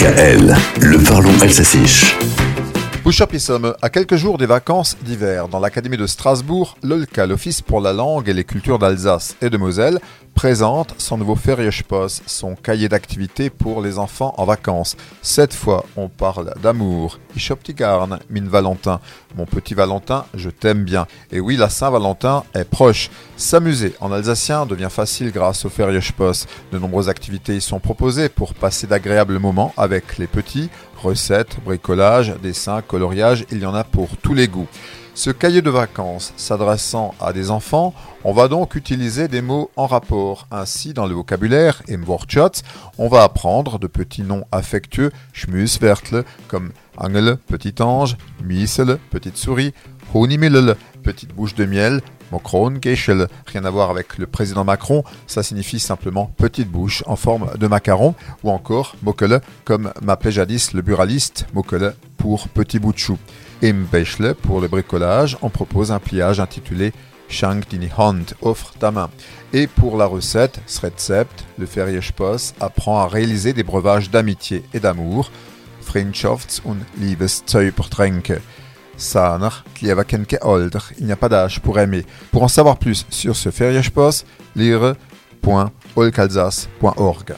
DKL, le parlons alsacien. Bouchop sommes à quelques jours des vacances d'hiver. Dans l'Académie de Strasbourg, l'OLCA, l'Office pour la langue et les cultures d'Alsace et de Moselle, présente son nouveau Feriespost, son cahier d'activités pour les enfants en vacances. Cette fois, on parle d'amour. Ich garn, min Valentin. Mon petit Valentin, je t'aime bien. Et oui, la Saint-Valentin est proche. S'amuser en alsacien devient facile grâce au Feriespost. De nombreuses activités y sont proposées pour passer d'agréables moments avec les petits. Recettes, bricolage, dessins, coloriage, il y en a pour tous les goûts. Ce cahier de vacances s'adressant à des enfants, on va donc utiliser des mots en rapport. Ainsi, dans le vocabulaire on va apprendre de petits noms affectueux, Schmuswertle, comme Angel, petit ange, Miesel, petite souris, Honimillel, petite bouche de miel, Mokron Geichel, rien à voir avec le président Macron, ça signifie simplement petite bouche en forme de macaron, ou encore Mokele, comme m'appelait jadis le buraliste, Mokele pour petit bout de chou. Impechle, pour le bricolage, on propose un pliage intitulé Shank Dini Hand, offre ta main. Et pour la recette, Srezept, le Feriespost apprend à réaliser des breuvages d'amitié et d'amour, Freundschafts- und Liebeszaubertränke. Saner, Klievakenke Older, il n'y a pas d'âge pour aimer. Pour en savoir plus sur ce Feriespost, lire.olkalsas.org.